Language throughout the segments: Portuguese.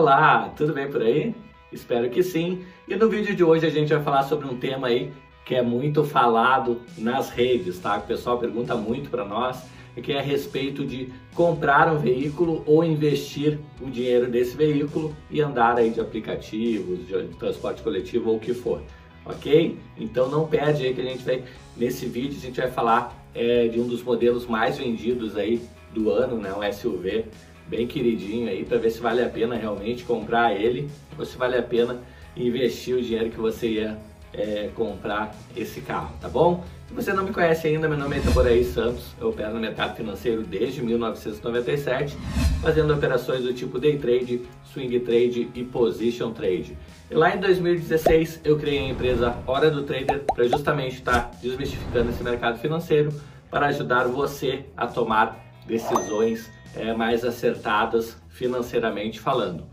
Olá, tudo bem por aí? Espero que sim. E no vídeo de hoje a gente vai falar sobre um tema aí que é muito falado nas redes, tá? O pessoal pergunta muito para nós, que é a respeito de comprar um veículo ou investir o dinheiro desse veículo e andar aí de aplicativos, de transporte coletivo ou o que for, ok? Então não perde aí que a gente vai, nesse vídeo a gente vai falar é, de um dos modelos mais vendidos aí do ano, né? Um SUV bem queridinho aí para ver se vale a pena realmente comprar ele ou se vale a pena investir o dinheiro que você ia é, comprar esse carro, tá bom? Se você não me conhece ainda, meu nome é Itaboraí Santos, eu opero no mercado financeiro desde 1997, fazendo operações do tipo day trade, swing trade e position trade. E lá em 2016 eu criei a empresa Hora do Trader para justamente estar desmistificando esse mercado financeiro para ajudar você a tomar decisões é, mais acertadas financeiramente falando.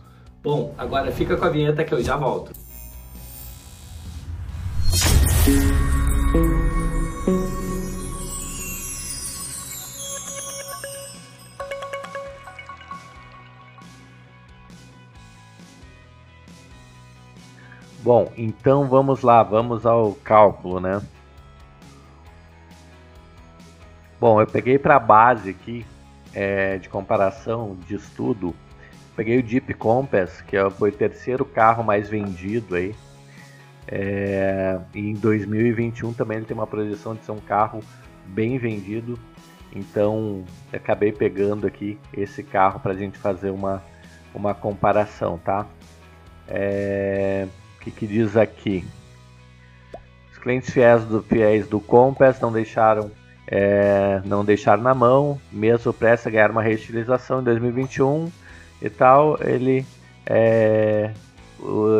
Bom, agora fica com a vinheta que eu já volto. Bom, então vamos lá, vamos ao cálculo, né? Bom, eu peguei para a base aqui é, de comparação de estudo, peguei o Jeep Compass, que é, foi o terceiro carro mais vendido aí. É, e em 2021 também ele tem uma projeção de ser um carro bem vendido. Então acabei pegando aqui esse carro para a gente fazer uma, uma comparação, tá? É, o que, que diz aqui? Os clientes fiéis do, fiéis do Compass não deixaram é, não deixar na mão, mesmo presta a ganhar uma reutilização em 2021 e tal, ele, é,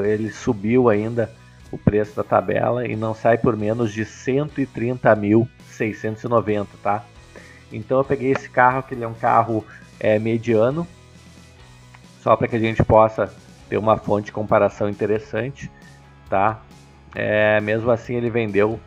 ele subiu ainda o preço da tabela e não sai por menos de 130.690, tá? Então eu peguei esse carro, que ele é um carro é, mediano, só para que a gente possa ter uma fonte de comparação interessante, tá? É, mesmo assim ele vendeu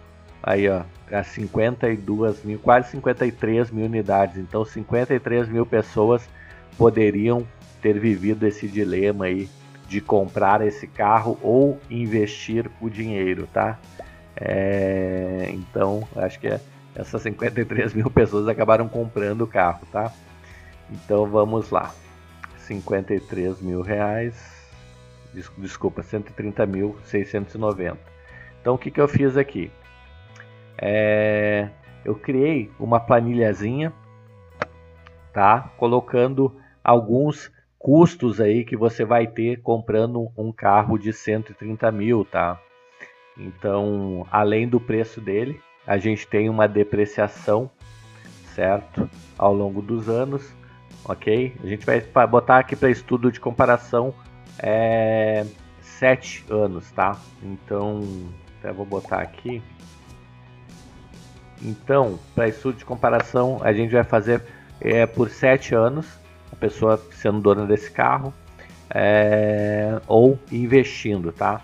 aí ó, a 52 mil, quase 53 mil unidades. Então 53 mil pessoas poderiam ter vivido esse dilema aí de comprar esse carro ou investir o dinheiro, tá? É, então acho que é, essas 53 mil pessoas acabaram comprando o carro, tá? Então vamos lá, 53 mil reais, desculpa, 130 mil 690. Então o que que eu fiz aqui? É, eu criei uma planilhazinha, tá? Colocando alguns custos aí que você vai ter comprando um carro de 130 mil, tá? Então, além do preço dele, a gente tem uma depreciação, certo? Ao longo dos anos, ok? A gente vai botar aqui para estudo de comparação é, 7 anos, tá? Então, até vou botar aqui. Então, para estudo de comparação, a gente vai fazer é, por 7 anos, a pessoa sendo dona desse carro, é, ou investindo, tá?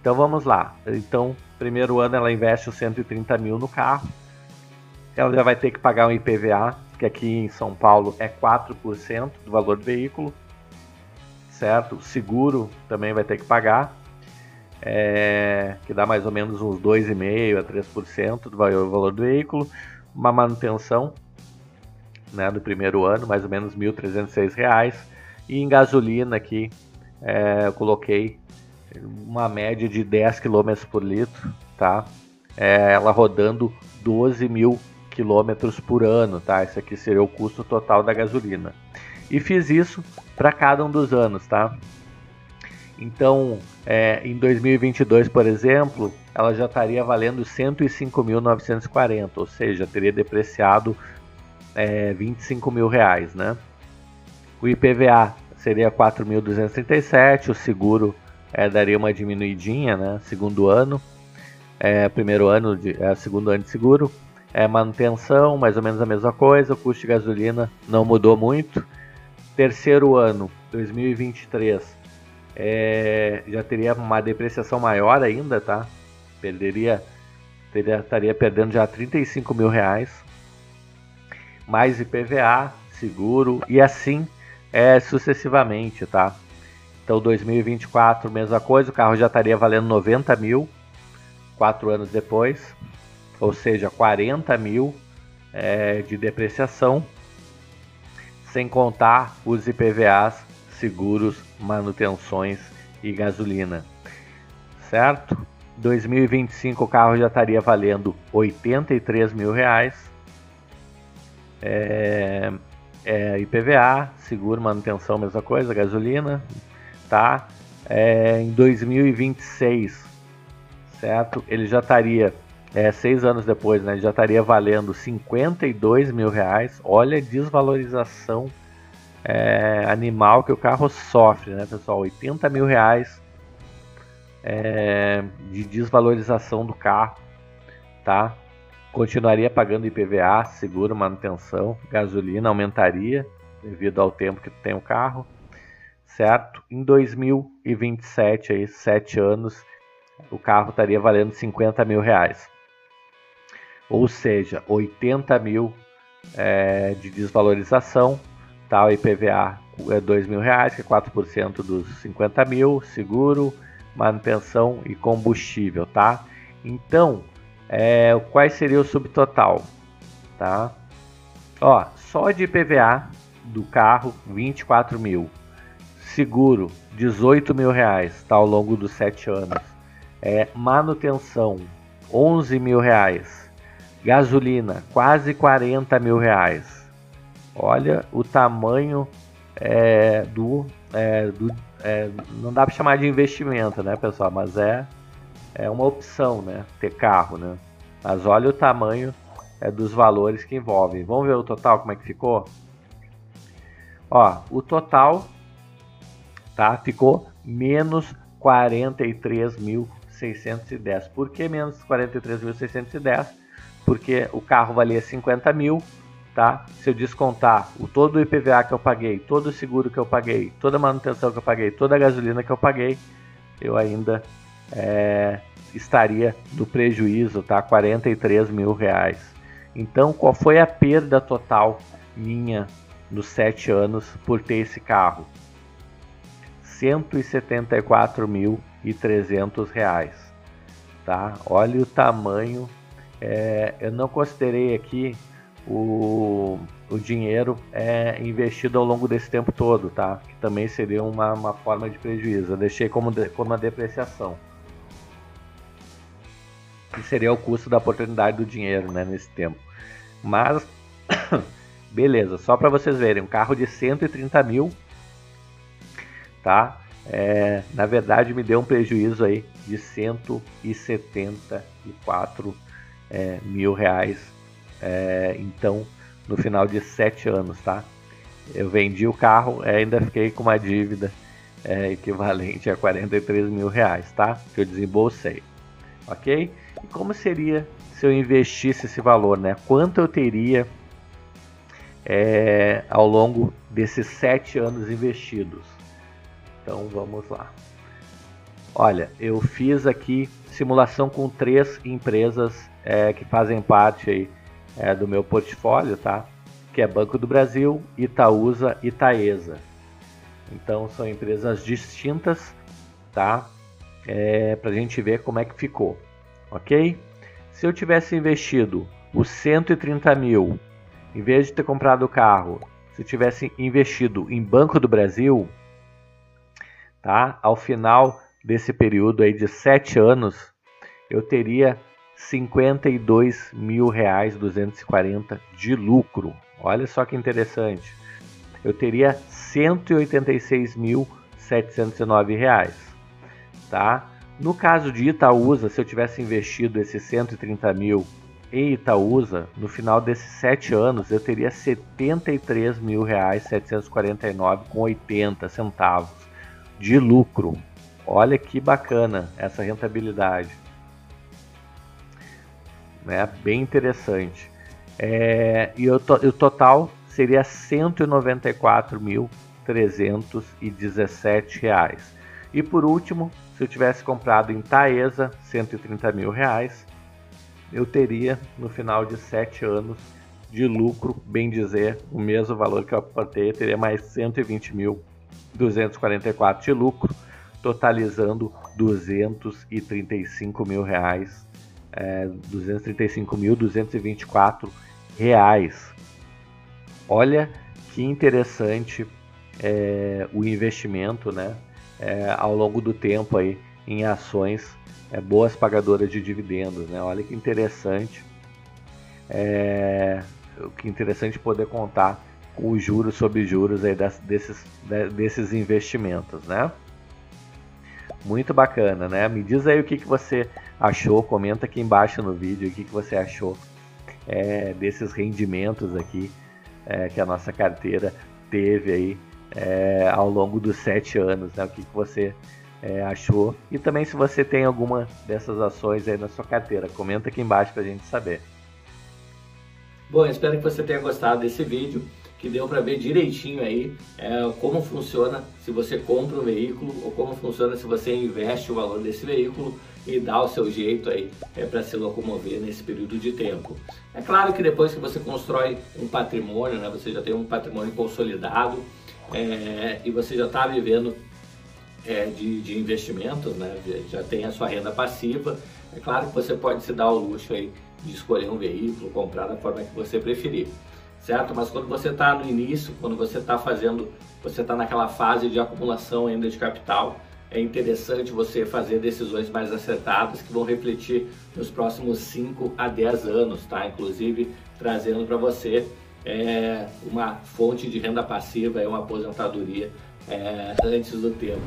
Então vamos lá. Então, primeiro ano ela investe os 130 mil no carro, ela já vai ter que pagar um IPVA, que aqui em São Paulo é 4% do valor do veículo, certo? O seguro também vai ter que pagar, é, que dá mais ou menos uns 2,5% a 3% do valor do veículo, uma manutenção né, do primeiro ano, mais ou menos R$ 1.306, e em gasolina aqui é, eu coloquei uma média de 10 km por litro, tá? É, ela rodando 12 mil quilômetros por ano, tá? Esse aqui seria o custo total da gasolina. E fiz isso para cada um dos anos, tá? Então, é, em 2022, por exemplo, ela já estaria valendo 105.940, ou seja, teria depreciado é, 25 mil reais, né? O IPVA seria 4.237, o seguro é, daria uma diminuidinha, né? Segundo ano, é, primeiro ano de, é, segundo ano de seguro, é, manutenção, mais ou menos a mesma coisa, o custo de gasolina não mudou muito. Terceiro ano, 2023, é, já teria uma depreciação maior ainda, tá? Perderia, teria, estaria perdendo já 35 mil reais, mais IPVA, seguro e assim é, sucessivamente, tá? Então 2024, mesma coisa, o carro já estaria valendo 90 mil, quatro anos depois, ou seja, 40 mil é, de depreciação, sem contar os IPVAs, seguros, manutenções e gasolina, certo? 2025 o carro já estaria valendo 83 mil reais. É, é, IPVA, seguro, manutenção, mesma coisa, gasolina, tá? É, em 2026, certo? Ele já estaria, é, seis anos depois, né? Ele já estaria valendo 52 mil reais. Olha a desvalorização é, animal que o carro sofre, né, pessoal? 80 mil reais é, de desvalorização do carro, tá? Continuaria pagando IPVA, seguro, manutenção, gasolina aumentaria devido ao tempo que tem o carro, certo? Em 2027, aí, sete anos, o carro estaria valendo 50 mil reais. Ou seja, 80 mil é, de desvalorização, O IPVA é 2 mil reais, que é 4% dos 50 mil, seguro, manutenção e combustível, tá? Então, é, quais seria o subtotal, tá? Ó, só de IPVA do carro 24 mil, seguro 18 mil reais, tá? Ao longo dos 7 anos, é, manutenção 11 mil reais, gasolina quase 40 mil reais. Olha o tamanho é, do, é, do é, não dá para chamar de investimento, né, pessoal? Mas é é uma opção, né? Ter carro, né? Mas olha o tamanho é, dos valores que envolvem. Vamos ver o total como é que ficou? Ó, o total tá? Ficou menos 43.610. Por que menos 43.610? Porque o carro valia 50 mil, tá? Se eu descontar o todo o IPVA que eu paguei, todo o seguro que eu paguei, toda a manutenção que eu paguei, toda a gasolina que eu paguei, eu ainda é, estaria do prejuízo, tá? 43 mil reais. Então, qual foi a perda total minha nos sete anos por ter esse carro? 174.300 reais, tá? Olha o tamanho. É, eu não considerei aqui o, o dinheiro é investido ao longo desse tempo todo, tá? Que também seria uma, uma forma de prejuízo. Eu deixei como, de, como uma depreciação que seria o custo da oportunidade do dinheiro né, nesse tempo. Mas, beleza, só para vocês verem, um carro de 130 mil, tá? É, na verdade me deu um prejuízo aí de 174 é, mil reais, é, então no final de 7 anos, tá? Eu vendi o carro, ainda fiquei com uma dívida é, equivalente a 43 mil reais, tá? Que eu desembolsei, ok? E como seria se eu investisse esse valor, né? Quanto eu teria é, ao longo desses sete anos investidos? Então vamos lá. Olha, eu fiz aqui simulação com três empresas é, que fazem parte aí, é, do meu portfólio, tá? Que é Banco do Brasil, Itaúsa e Taesa. Então são empresas distintas, tá? É, para a gente ver como é que ficou ok? Se eu tivesse investido os 130 mil, em vez de ter comprado o carro, se eu tivesse investido em Banco do Brasil, tá? Ao final desse período aí de 7 anos, eu teria 52 mil reais 240 de lucro. Olha só que interessante. Eu teria 186.709 reais, tá? No caso de Itaúsa, se eu tivesse investido esses 130 mil em Itaúsa, no final desses 7 anos eu teria 73 mil reais 749 com 80 centavos de lucro. Olha que bacana essa rentabilidade, né? Bem interessante. É, e o, to, o total seria 194.317 reais. E por último, se eu tivesse comprado em Taesa 130 mil reais, eu teria no final de 7 anos de lucro, bem dizer, o mesmo valor que eu aportei, teria mais 120 mil 244 de lucro, totalizando 235 mil reais, é, 235.224 reais. Olha que interessante é, o investimento, né? É, ao longo do tempo aí em ações é, boas pagadoras de dividendos, né? Olha que interessante, é, que interessante poder contar com os juros sobre juros aí das, desses, desses investimentos, né? Muito bacana, né? Me diz aí o que, que você achou, comenta aqui embaixo no vídeo o que, que você achou é, desses rendimentos aqui é, que a nossa carteira teve aí é, ao longo dos sete anos, né? O que, que você é, achou e também se você tem alguma dessas ações aí na sua carteira, comenta aqui embaixo para a gente saber. Bom, espero que você tenha gostado desse vídeo que deu para ver direitinho aí é, como funciona se você compra um veículo ou como funciona se você investe o valor desse veículo e dá o seu jeito aí é, para se locomover nesse período de tempo. É claro que depois que você constrói um patrimônio, né, você já tem um patrimônio consolidado é, e você já está vivendo é, de, de investimentos, né, já tem a sua renda passiva, é claro que você pode se dar o luxo aí de escolher um veículo, comprar da forma que você preferir certo? Mas quando você está no início, quando você está fazendo, você está naquela fase de acumulação ainda de capital, é interessante você fazer decisões mais acertadas que vão refletir nos próximos 5 a 10 anos, tá? Inclusive trazendo para você é, uma fonte de renda passiva, é uma aposentadoria é, antes do tempo,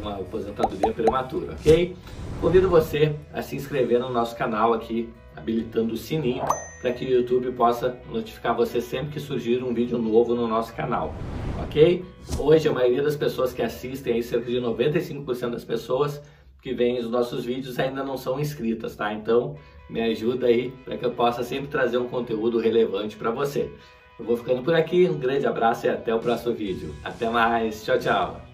uma aposentadoria prematura, ok? Convido você a se inscrever no nosso canal aqui, habilitando o sininho para que o YouTube possa notificar você sempre que surgir um vídeo novo no nosso canal, ok? Hoje a maioria das pessoas que assistem, aí, cerca de 95% das pessoas que veem os nossos vídeos ainda não são inscritas, tá? Então me ajuda aí para que eu possa sempre trazer um conteúdo relevante para você. Eu vou ficando por aqui, um grande abraço e até o próximo vídeo. Até mais, tchau, tchau!